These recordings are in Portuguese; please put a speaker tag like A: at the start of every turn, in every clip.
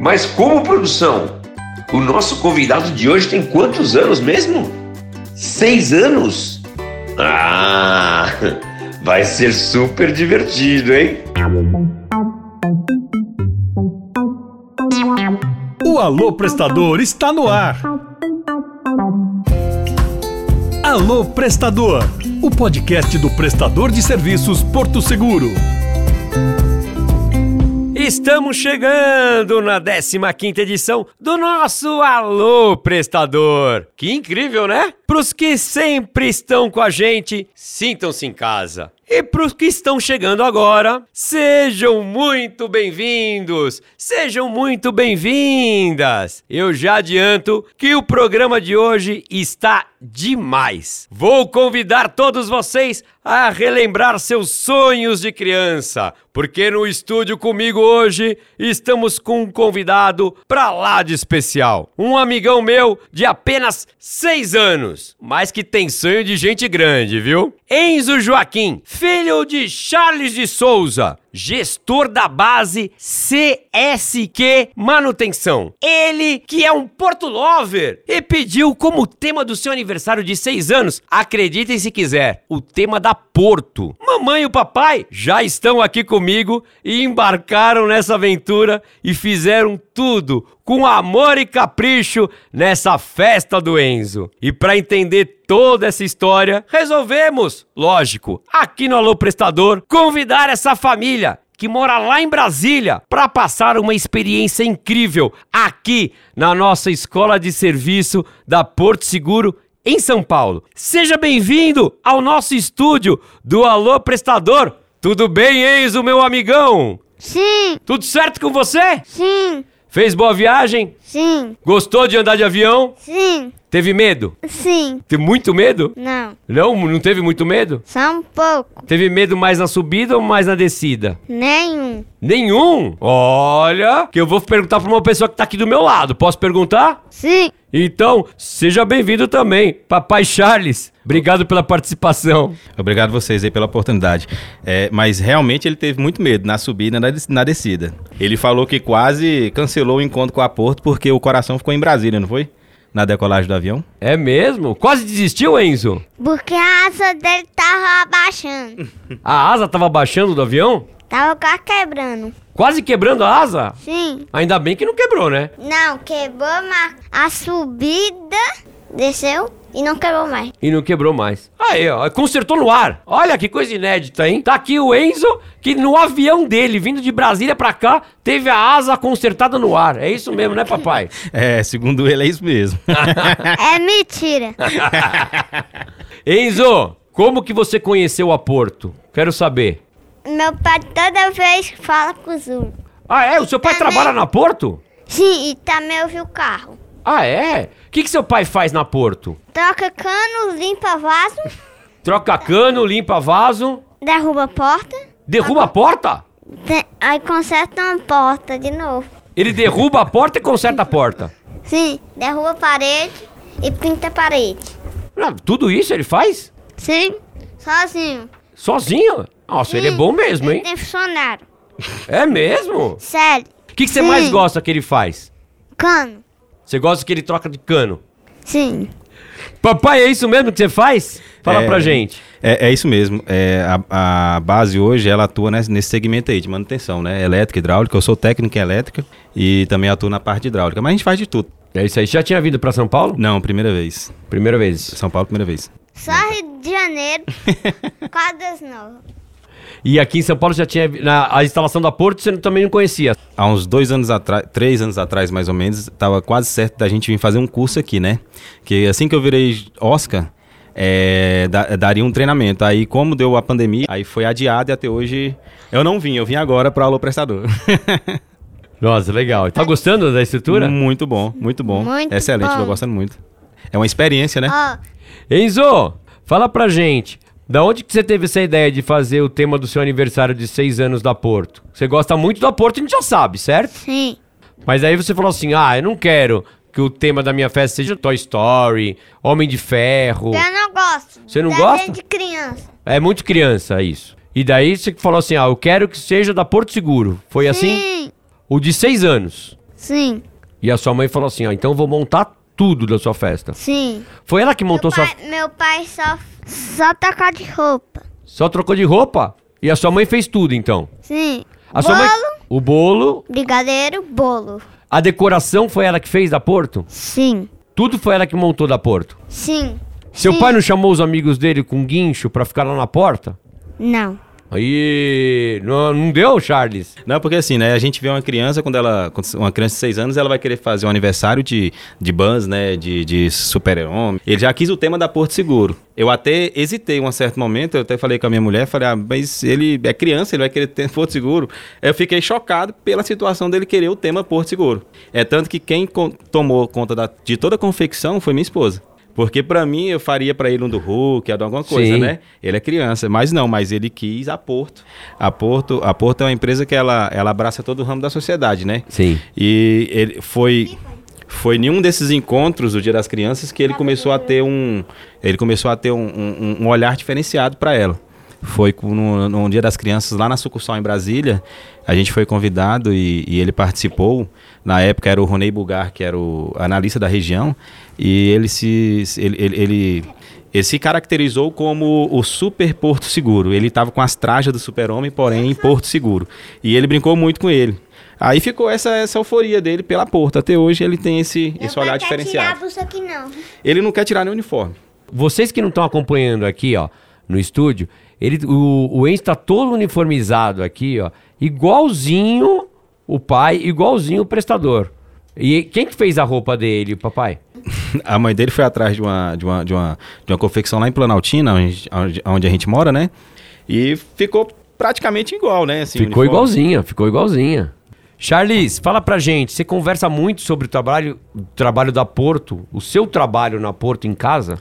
A: Mas como produção? O nosso convidado de hoje tem quantos anos mesmo? Seis anos? Ah, vai ser super divertido, hein?
B: O Alô Prestador está no ar. Alô Prestador, o podcast do prestador de serviços Porto Seguro.
C: Estamos chegando na 15ª edição do nosso Alô Prestador. Que incrível, né? Para os que sempre estão com a gente, sintam-se em casa. E para os que estão chegando agora, sejam muito bem-vindos, sejam muito bem-vindas. Eu já adianto que o programa de hoje está demais. Vou convidar todos vocês a relembrar seus sonhos de criança, porque no estúdio comigo hoje estamos com um convidado pra lá de especial. Um amigão meu de apenas seis anos, mas que tem sonho de gente grande, viu? Enzo Joaquim, filho de Charles de Souza, gestor da base CSQ Manutenção. Ele que é um Porto Lover e pediu como tema do seu aniversário de 6 anos, acreditem se quiser, o tema da Porto. Mamãe e o papai já estão aqui comigo e embarcaram nessa aventura e fizeram tudo com amor e capricho nessa festa do Enzo. E para entender toda essa história, resolvemos, lógico, aqui no Alô Prestador, convidar essa família que mora lá em Brasília para passar uma experiência incrível aqui na nossa escola de serviço da Porto Seguro em São Paulo. Seja bem-vindo ao nosso estúdio do Alô Prestador. Tudo bem, Enzo, meu amigão?
D: Sim,
C: Tudo certo com você?
D: sim,
C: Fez boa viagem?
D: sim,
C: Gostou de andar de avião?
D: sim,
C: Teve medo?
D: sim.
C: Teve muito medo?
D: Não,
C: Não, não teve muito medo?
D: só um pouco.
C: Teve medo mais na subida ou mais na descida?
D: Nenhum.
C: Nenhum? Olha, que eu vou perguntar pra uma pessoa que tá aqui do meu lado. Posso perguntar?
D: Sim,
C: Então, seja bem-vindo também, Papai Charles. Obrigado pela participação.
E: Obrigado vocês aí pela oportunidade. É, mas realmente ele teve muito medo na subida e na, des- na descida. Ele falou que quase cancelou o encontro com a Porto porque o coração ficou em Brasília, não foi? Na decolagem do avião.
C: É mesmo? Quase desistiu, Enzo?
D: porque a asa dele tava abaixando.
C: A asa tava baixando do avião?
D: Tava quase quebrando.
C: Quase quebrando a asa?
D: Sim.
C: Ainda bem que não quebrou, né?
D: Não, quebrou mas a subida, desceu e não quebrou mais.
C: E não quebrou mais. Aí, ó, consertou no ar. Olha que coisa inédita, hein? Tá aqui o Enzo, que no avião dele, vindo de Brasília pra cá, teve a asa consertada no ar. É isso mesmo, né, papai?
E: É, segundo ele é isso mesmo.
D: É mentira.
C: Enzo, como que você conheceu a Porto? Quero saber.
D: Meu pai toda vez fala com os outros.
C: Ah, é? O seu pai
D: Também.
C: trabalha na Porto?
D: Sim, e também ouviu o carro.
C: Ah, é? O que, que seu pai faz na Porto?
D: Troca cano, limpa vaso,
C: Troca cano, limpa vaso,
D: derruba a porta,
C: derruba a porta?
D: te- aí conserta uma porta de novo.
C: Ele derruba a porta e conserta a porta.
D: Sim, derruba a parede e pinta a parede.
C: Ah, tudo isso ele faz?
D: Sim, sozinho.
C: Sozinho? Nossa, ele é bom mesmo, hein?
D: Tem funcionário.
C: É mesmo?
D: Sério.
C: O que, que você
D: Sim.
C: mais gosta que ele faz?
D: Cano.
C: Você gosta que ele troca de cano?
D: Sim.
C: Papai, é isso mesmo que você faz? Fala
E: É,
C: pra gente.
E: É, é isso mesmo. É, a, a base hoje, ela atua nesse, nesse segmento aí de manutenção, né? Elétrica, hidráulica. Eu sou técnico em elétrica e também atuo na parte hidráulica. Mas a gente faz de tudo.
C: É isso aí. Você já tinha vindo pra São Paulo?
E: Não, primeira vez.
C: Primeira vez.
E: São Paulo, primeira vez.
D: Só Rio de Janeiro. Quadras novas.
C: E aqui em São Paulo já tinha. Na, a instalação da Porto você também não conhecia.
E: Há uns dois anos atrás, três anos atrás mais ou menos, tava quase certo da gente vir fazer um curso aqui, né? Que assim que eu virei Oscar, é, da- daria um treinamento. Aí, como deu a pandemia, aí foi adiado e até hoje eu não vim. Eu vim agora para Alô Prestador.
C: Nossa, legal. Tá gostando da estrutura?
E: muito bom, muito bom.
D: Muito
E: Excelente,
D: bom.
E: tô gostando muito. É uma experiência, né?
D: Ó,
C: Enzo, fala pra gente. Da onde que você teve essa ideia de fazer o tema do seu aniversário de seis anos da Porto? Você gosta muito da Porto, a gente já sabe, certo?
D: sim.
C: Mas aí você falou assim: ah, eu não quero que o tema da minha festa seja Toy Story, Homem de Ferro.
D: Eu não gosto.
C: Você não gosta?
D: de criança.
C: É muito criança isso. E daí você falou assim: ah, eu quero que seja da Porto Seguro. Foi assim?
D: Sim.
C: O de seis anos.
D: Sim,
C: E a sua mãe falou assim, ó, então eu vou montar tudo da sua festa.
D: sim.
C: Foi ela que montou
D: meu,
C: sua...
D: pai, meu pai só, só trocar de roupa.
C: Só trocou de roupa? E a sua mãe fez tudo, então?
D: Sim.
C: A
D: bolo,
C: sua mãe... O bolo,
D: brigadeiro, bolo.
C: a decoração foi ela que fez da Porto?
D: Sim,
C: Tudo foi ela que montou da Porto?
D: sim.
C: Seu
D: sim.
C: pai não chamou os amigos dele com guincho pra ficar lá na porta?
D: Não.
C: Aí, não, não deu, Charles?
E: Não, porque assim, né? A gente vê uma criança, quando ela. Uma criança de 6 anos, ela vai querer fazer um aniversário de, de Buzz, né? De, de super-homem. Ele já quis o tema da Porto Seguro. Eu até hesitei um certo momento, eu até falei com a minha mulher, falei, ah, mas ele é criança, ele vai querer ter Porto Seguro. Eu fiquei chocado pela situação dele querer o tema Porto Seguro. É tanto que quem tomou conta da- de toda a confecção foi minha esposa. Porque pra mim eu faria pra ele um do Hulk, alguma coisa,
C: Sim.
E: né? Ele é criança, mas não, mas ele quis a Porto. A Porto, a Porto é uma empresa que ela, ela abraça todo o ramo da sociedade, né?
C: Sim.
E: E ele foi foi em um desses encontros do Dia das Crianças que ele começou a ter um ele começou a ter um, um- um olhar diferenciado para ela. Foi no, no Dia das Crianças lá na sucursal em Brasília. A gente foi convidado e, e ele participou. Na época era o Ronei Bugar, que era o analista da região, e ele se ele, ele, ele ele se caracterizou como o super Porto Seguro. Ele estava com as trajas do super-homem, porém em Porto Seguro. E ele brincou muito com ele. Aí ficou essa, essa euforia dele pela Porto. Até hoje ele tem esse, esse olhar diferenciado.
D: isso aqui não.
E: Ele não quer tirar nem o uniforme.
C: Vocês que não estão acompanhando aqui, ó, no estúdio, ele, o, o Enzo tá todo uniformizado aqui, ó, igualzinho o pai, igualzinho o prestador. E quem que fez a roupa dele, papai?
E: A mãe dele foi atrás de uma, de uma, de uma, de uma confecção lá em Planaltina, onde, onde, a gente mora, né? E ficou praticamente igual, né? Assim,
C: ficou
E: uniforme.
C: igualzinha, ficou igualzinha. Charles, fala pra gente, você conversa muito sobre o trabalho, o trabalho da Porto, o seu trabalho na Porto em casa?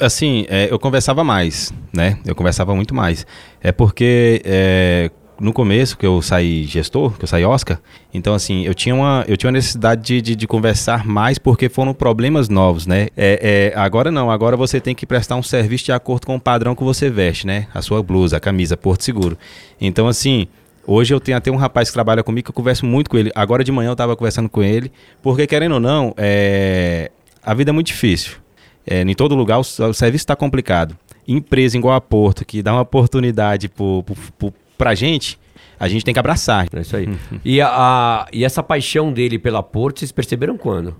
E: Assim, é, eu conversava mais, né? Eu conversava muito mais. É porque é, no começo que eu saí gestor, que eu saí Oscar, então assim, eu tinha uma, eu tinha uma necessidade de, de, de conversar mais porque foram problemas novos, né? É, é, agora não, agora você tem que prestar um serviço de acordo com o padrão que você veste, né? A sua blusa, a camisa, Porto Seguro. Então assim, Hoje eu tenho até um rapaz que trabalha comigo que eu converso muito com ele. Agora de manhã eu estava conversando com ele, porque querendo ou não, é... a vida é muito difícil. É, em todo lugar o, o serviço está complicado. Empresa igual a Porto, que dá uma oportunidade pro, pra gente, a gente tem que abraçar.
C: É isso aí. e, a, a- e essa paixão dele pela Porto, vocês perceberam quando?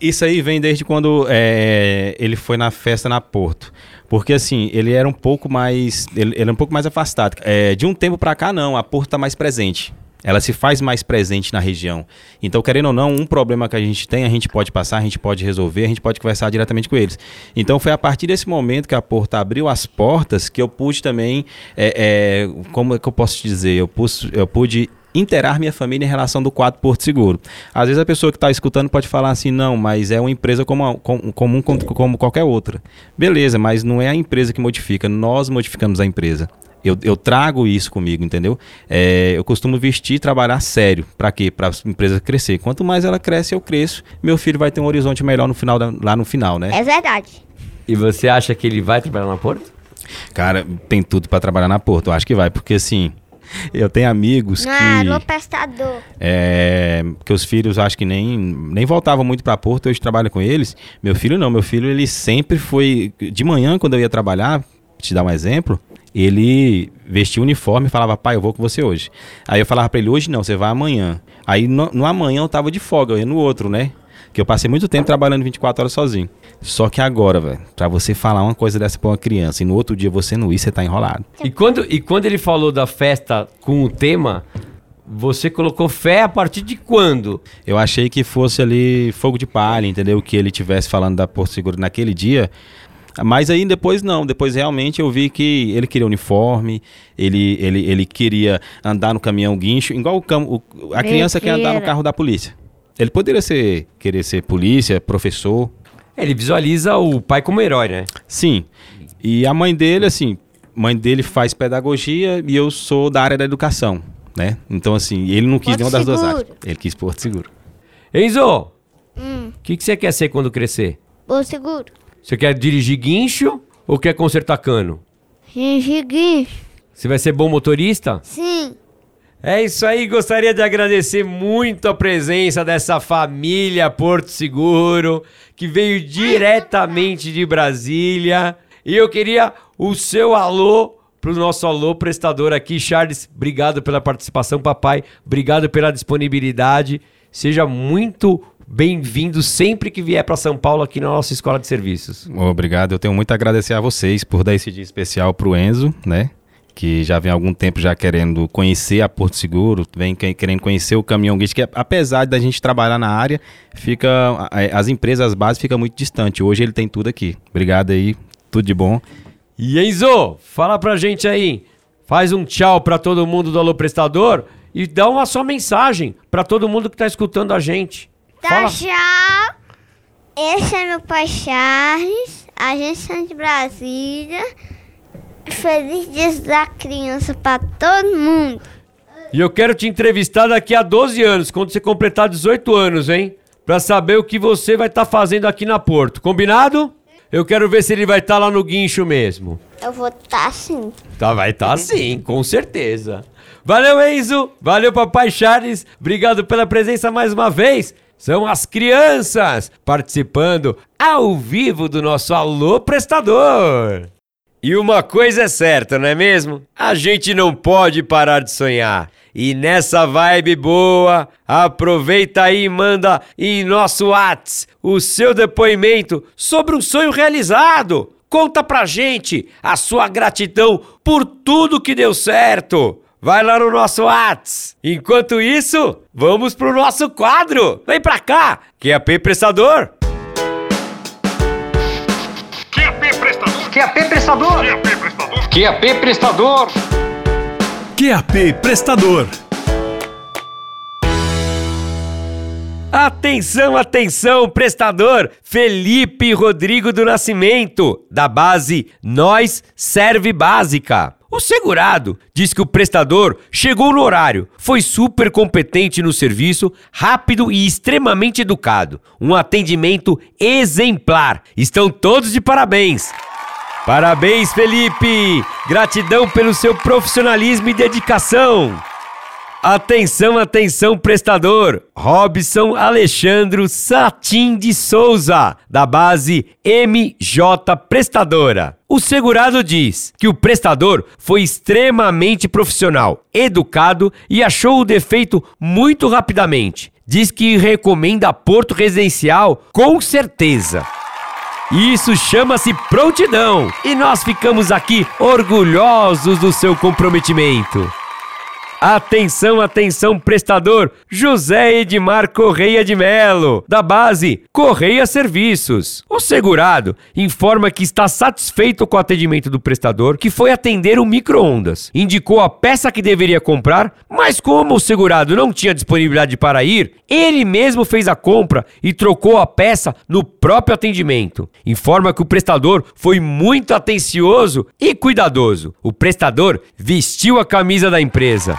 E: Isso aí vem desde quando é, ele foi na festa na Porto. Porque assim, ele era um pouco mais. Ele, ele era um pouco mais afastado. É, de um tempo pra cá, não, a Porto tá mais presente. Ela se faz mais presente na região. Então, querendo ou não, um problema que a gente tem, a gente pode passar, a gente pode resolver, a gente pode conversar diretamente com eles. Então, foi a partir desse momento que a Porto abriu as portas que eu pude também. é, é, como é que eu posso te dizer? Eu, pus, eu pude interar minha família em relação do quadro Porto Seguro. Às vezes a pessoa que está escutando pode falar assim, não, mas é uma empresa como qualquer outra. Beleza, mas não é a empresa que modifica, nós modificamos a empresa. Eu, eu trago isso comigo, entendeu? É, eu costumo vestir e trabalhar sério. Para quê? Para a empresa crescer. Quanto mais ela cresce, eu cresço. Meu filho vai ter um horizonte melhor no final da- lá no final, né?
D: É verdade.
C: E você acha que ele vai trabalhar na Porto?
E: Cara, tem tudo para trabalhar na Porto. Eu acho que vai, porque assim, eu tenho amigos
D: Não
E: que.
D: é alô prestador.
E: É, que os filhos acho que nem, nem voltavam muito para Porto, hoje trabalho com eles. Meu filho não, meu filho ele sempre foi de manhã quando eu ia trabalhar, te dar um exemplo, ele vestia o uniforme e falava: "Pai, eu vou com você hoje". Aí eu falava para ele: "Hoje não, você vai amanhã". Aí no, no amanhã eu tava de folga, eu ia no outro, né? Que eu passei muito tempo trabalhando 24 horas sozinho. Só que agora, velho, pra você falar uma coisa dessa pra uma criança e no outro dia você não ir, você tá enrolado.
C: E quando, e quando ele falou da festa com o tema, você colocou fé a partir de quando?
E: Eu achei que fosse ali fogo de palha, entendeu? Que ele tivesse falando da Porto Seguro naquele dia. Mas aí depois não, depois realmente eu vi que ele queria uniforme, ele, ele, ele queria andar no caminhão guincho, igual o, cam- o- a criança quer andar no carro da polícia. Ele poderia ser, querer ser polícia, professor,
C: Ele visualiza o pai como herói, né?
E: sim. E a mãe dele, assim, mãe dele faz pedagogia e eu sou da área da educação, né? Então, assim, ele não quis
D: Porto
E: nenhuma das duas áreas. Ele quis Porto Seguro.
C: Enzo, o
D: Hum,
C: que, que você quer ser quando crescer?
D: o seguro.
C: Você quer dirigir guincho ou quer consertar cano?
D: Gingiguinho.
C: Você vai ser bom motorista?
D: Sim.
C: É isso aí, gostaria de agradecer muito a presença dessa família Porto Seguro, que veio diretamente de Brasília. E eu queria o seu alô pro nosso alô prestador aqui, Charles. Obrigado pela participação, papai. Obrigado pela disponibilidade. Seja muito bem-vindo sempre que vier para São Paulo aqui na nossa escola de serviços.
E: Obrado, eu tenho muito a agradecer a vocês por dar esse dia especial pro Enzo, né? Que já vem há algum tempo já querendo conhecer a Porto Seguro, vem que- querendo conhecer o caminhão guiche, que apesar da gente trabalhar na área, fica as empresas, as bases ficam muito distantes. Hoje ele tem tudo aqui. Obrigado aí, tudo de bom.
C: E Enzo, fala pra gente aí. Faz um tchau pra todo mundo do Alô Prestador e dá uma sua mensagem pra todo mundo que tá escutando a gente.
D: Tá, tchau. Esse é meu pai Charles, agência de Brasília. Feliz Dia da Criança pra todo mundo.
C: E eu quero te entrevistar daqui a 12 anos, quando você completar 18 anos, hein? Pra saber o que você vai estar fazendo aqui na Porto. Combinado? Eu quero ver se ele vai estar lá no guincho mesmo.
D: Eu vou estar assim.
C: Tá, vai estar sim, com certeza. Valeu, Enzo. Valeu, papai Charles. Obrigado pela presença mais uma vez. São as crianças participando ao vivo do nosso Alô Prestador. E uma coisa é certa, não é mesmo? A gente não pode parar de sonhar. E nessa vibe boa, aproveita aí e manda em nosso Whats o seu depoimento sobre um sonho realizado. Conta pra gente a sua gratidão por tudo que deu certo. Vai lá no nosso Whats. Enquanto isso, vamos pro nosso quadro. Vem pra cá, QAP Prestador.
F: QAP prestador.
G: QAP prestador.
F: QAP prestador.
G: QAP prestador.
B: QAP Prestador.
C: Atenção, atenção, prestador Felipe Rodrigo do Nascimento, da base Nós Serve Básica. O segurado diz que o prestador chegou no horário, foi super competente no serviço, rápido e extremamente educado. Um atendimento exemplar. Estão todos de parabéns. Parabéns, Felipe! Gratidão pelo seu profissionalismo e dedicação. Atenção, atenção, prestador! Robson Alexandro Satim de Souza, da base MJ Prestadora. O segurado diz que o prestador foi extremamente profissional, educado e achou o defeito muito rapidamente. Diz que recomenda Porto Residencial com certeza. Isso chama-se prontidão e nós ficamos aqui orgulhosos do seu comprometimento. Atenção, atenção, prestador José Edmar Correia de Melo, da base Correia Serviços. O segurado informa que está satisfeito com o atendimento do prestador, que foi atender um micro-ondas. Indicou a peça que deveria comprar, mas como o segurado não tinha disponibilidade para ir, ele mesmo fez a compra e trocou a peça no próprio atendimento. Informa que o prestador foi muito atencioso e cuidadoso. O prestador vestiu a camisa da empresa.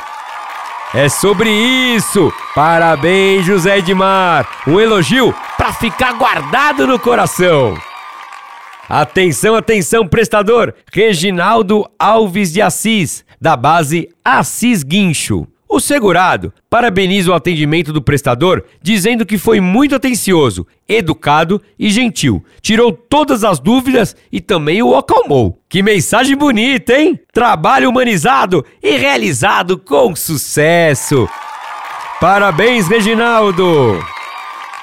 C: É sobre isso! Parabéns, José Edmar! Um elogio para ficar guardado no coração! Atenção, atenção, prestador! Reginaldo Alves de Assis, da base Assis Guincho. O segurado parabeniza o atendimento do prestador, dizendo que foi muito atencioso, educado e gentil. Tirou todas as dúvidas e também o acalmou. Que mensagem bonita, hein? Trabalho humanizado e realizado com sucesso. Parabéns, Reginaldo!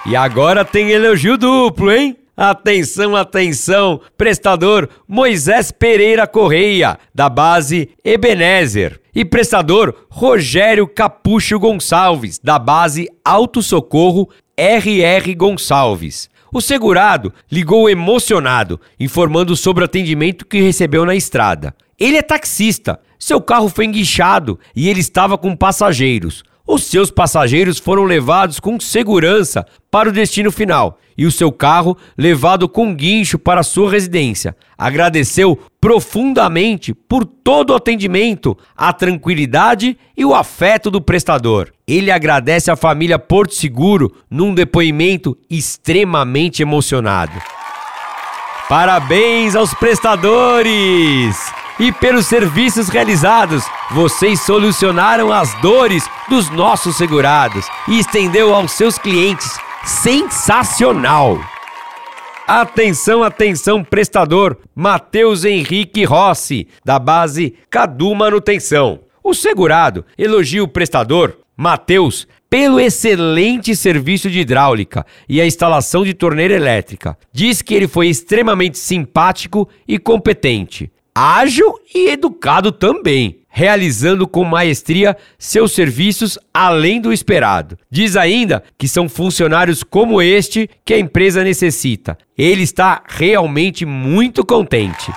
C: E agora tem elogio duplo, hein? Atenção, atenção, prestador Moisés Pereira Correia, da base Ebenezer. E prestador Rogério Capucho Gonçalves, da base Alto Socorro RR Gonçalves. O segurado ligou emocionado, informando sobre o atendimento que recebeu na estrada. Ele é taxista, seu carro foi enguichado e ele estava com passageiros. Os seus passageiros foram levados com segurança para o destino final e o seu carro levado com guincho para sua residência. Agradeceu profundamente por todo o atendimento, a tranquilidade e o afeto do prestador. Ele agradece à família Porto Seguro num depoimento extremamente emocionado. Parabéns aos prestadores! E pelos serviços realizados. Vocês solucionaram as dores dos nossos segurados e estendeu aos seus clientes. Sensacional! Atenção, atenção, prestador Matheus Henrique Rossi, da base Cadu Manutenção. O segurado elogia o prestador, Matheus, pelo excelente serviço de hidráulica e a instalação de torneira elétrica. Diz que ele foi extremamente simpático e competente, ágil e educado também, realizando com maestria seus serviços além do esperado. Diz ainda que são funcionários como este que a empresa necessita. Ele está realmente muito contente.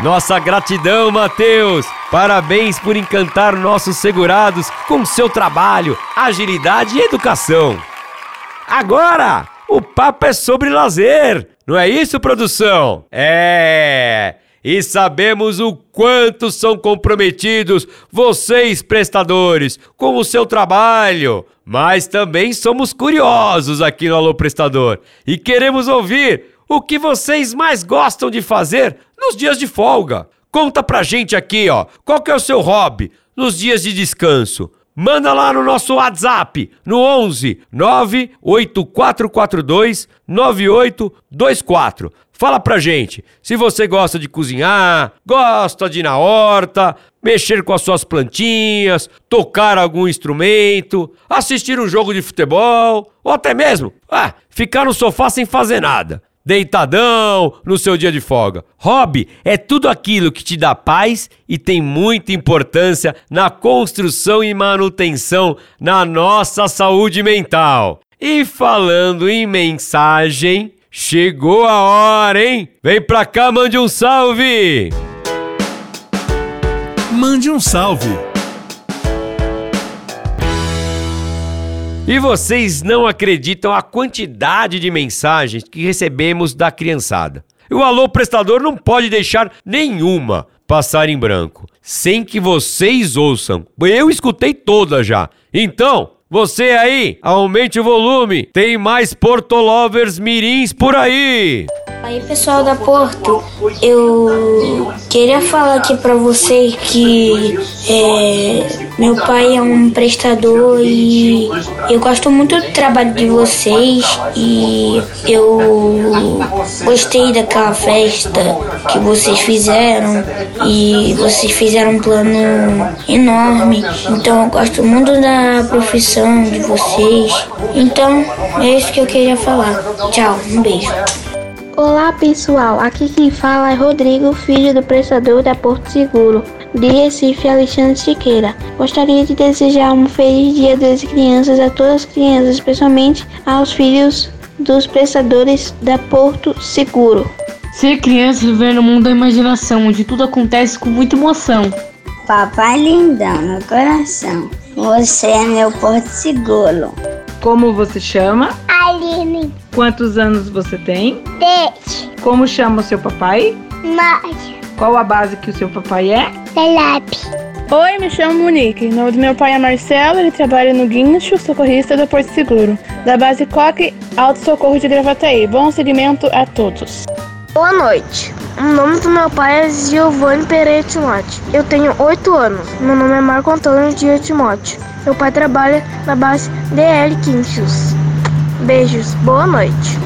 C: Nossa gratidão, Matheus! Parabéns por encantar nossos segurados com seu trabalho, agilidade e educação. Agora, o papo é sobre lazer, não é isso, produção? É! E sabemos o quanto são comprometidos vocês, prestadores, com o seu trabalho. Mas também somos curiosos aqui no Alô Prestador e queremos ouvir o que vocês mais gostam de fazer nos dias de folga. Conta pra gente aqui, ó, qual que é o seu hobby nos dias de descanso? Manda lá no nosso WhatsApp, no 11 98442 9824. Fala pra gente se você gosta de cozinhar, gosta de ir na horta, mexer com as suas plantinhas, tocar algum instrumento, assistir um jogo de futebol, ou até mesmo, ah, ficar no sofá sem fazer nada deitadão no seu dia de folga. Hobby é tudo aquilo que te dá paz e tem muita importância na construção e manutenção na nossa saúde mental. E falando em mensagem, chegou a hora, hein? Vem pra cá, mande um salve!
B: Mande um salve.
C: E vocês não acreditam a quantidade de mensagens que recebemos da criançada. O alô prestador não pode deixar nenhuma passar em branco, sem que vocês ouçam. Eu escutei todas já. Então, você aí, aumente o volume. Tem mais Portolovers mirins por aí.
H: Aí pessoal da Porto, eu queria falar aqui pra vocês que é, meu pai é um prestador e eu gosto muito do trabalho de vocês e eu gostei daquela festa que vocês fizeram e vocês fizeram um plano enorme. Então eu gosto muito da profissão de vocês. Então é isso que eu queria falar. Tchau, um beijo.
I: Olá pessoal, aqui quem fala é Rodrigo, filho do prestador da Porto Seguro, de Recife, Alexandre Siqueira. Gostaria de desejar um feliz Dia das Crianças a todas as crianças, especialmente aos filhos dos prestadores da Porto Seguro.
J: Ser criança e viver no mundo da imaginação, onde tudo acontece com muita emoção.
K: Papai lindão no coração, você é meu porto seguro.
L: Como você chama?
D: Aline.
L: Quantos anos você tem?
D: Dete.
L: Como chama o seu papai?
D: Mágia.
L: Qual a base que o seu papai é?
D: Telep.
M: Oi, me chamo Monique. O nome do meu pai é Marcelo, ele trabalha no Guincho, socorrista da Porto Seguro, da base Coque Alto Socorro de Gravataí. Bom segmento a todos.
N: Boa noite. O nome do meu pai é Giovanni Pereira Timóteo. Eu tenho 8 anos. Meu nome é Marco Antônio Dia Timóteo. Meu pai trabalha na base DL Quinchos. Beijos, boa noite.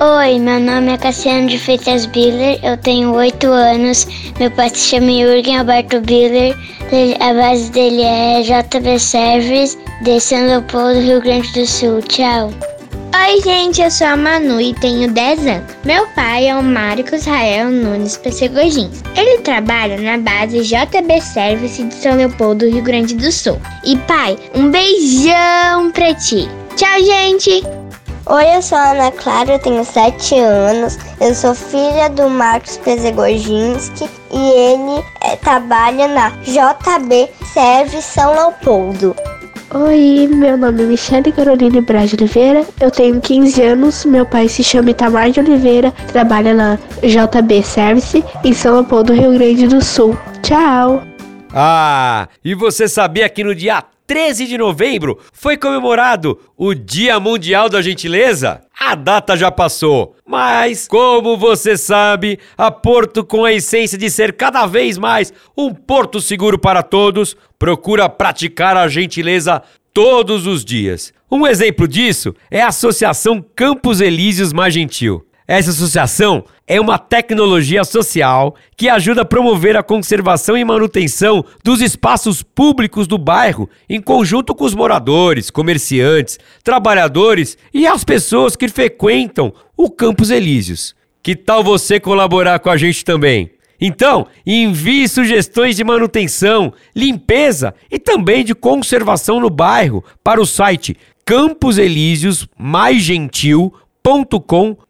O: Oi, meu nome é Cassiano de Freitas Biller, eu tenho 8 anos, meu pai se chama Jürgen Alberto Biller, a base dele é JB Service, de São Leopoldo, Rio Grande do Sul. Tchau.
P: Oi, gente, eu sou a Manu e tenho 10 anos. Meu pai é o Marcos Israel Nunes Pessegojins. Ele trabalha na base JB Service de São Leopoldo, Rio Grande do Sul. E pai, um beijão pra ti. Tchau, gente!
Q: Oi, eu sou a Ana Clara, eu tenho 7 anos. Eu sou filha do Marcos Pezegoginski e ele é, trabalha na JB Serve São Leopoldo.
I: Oi, meu nome é Michele Caroline Braz de Oliveira, eu tenho 15 anos, meu pai se chama Itamar de Oliveira, trabalha na JB Service em São Leopoldo, Rio Grande do Sul. Tchau!
C: Ah, e você sabia que no dia 13 de novembro foi comemorado o Dia Mundial da Gentileza? A data já passou, mas como você sabe, a Porto, com a essência de ser cada vez mais um porto seguro para todos, procura praticar a gentileza todos os dias. Um exemplo disso é a Associação Campos Elíseos Mais Gentil. Essa associação é uma tecnologia social que ajuda a promover a conservação e manutenção dos espaços públicos do bairro em conjunto com os moradores, comerciantes, trabalhadores e as pessoas que frequentam o Campos Elíseos. Que tal você colaborar com a gente também? Então, envie sugestões de manutenção, limpeza e também de conservação no bairro para o site camposelísiosmaisgentil.com.br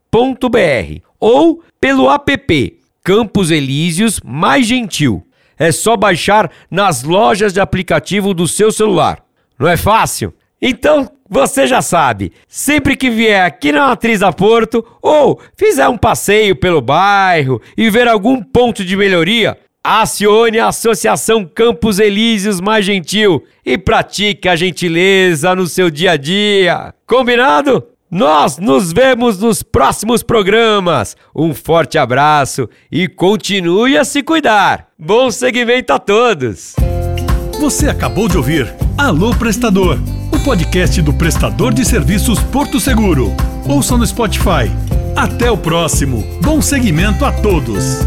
C: ou pelo app Campos Elíseos Mais Gentil. É só baixar nas lojas de aplicativo do seu celular. Não é fácil? Então, você já sabe, sempre que vier aqui na Matriz da Porto ou fizer um passeio pelo bairro e ver algum ponto de melhoria, acione a Associação Campos Elíseos Mais Gentil e pratique a gentileza no seu dia a dia. Combinado? Nós nos vemos nos próximos programas. Um forte abraço e continue a se cuidar. Bom segmento a todos.
B: Você acabou de ouvir Alô Prestador, o podcast do prestador de serviços Porto Seguro. Ouça no Spotify. Até o próximo. Bom segmento a todos.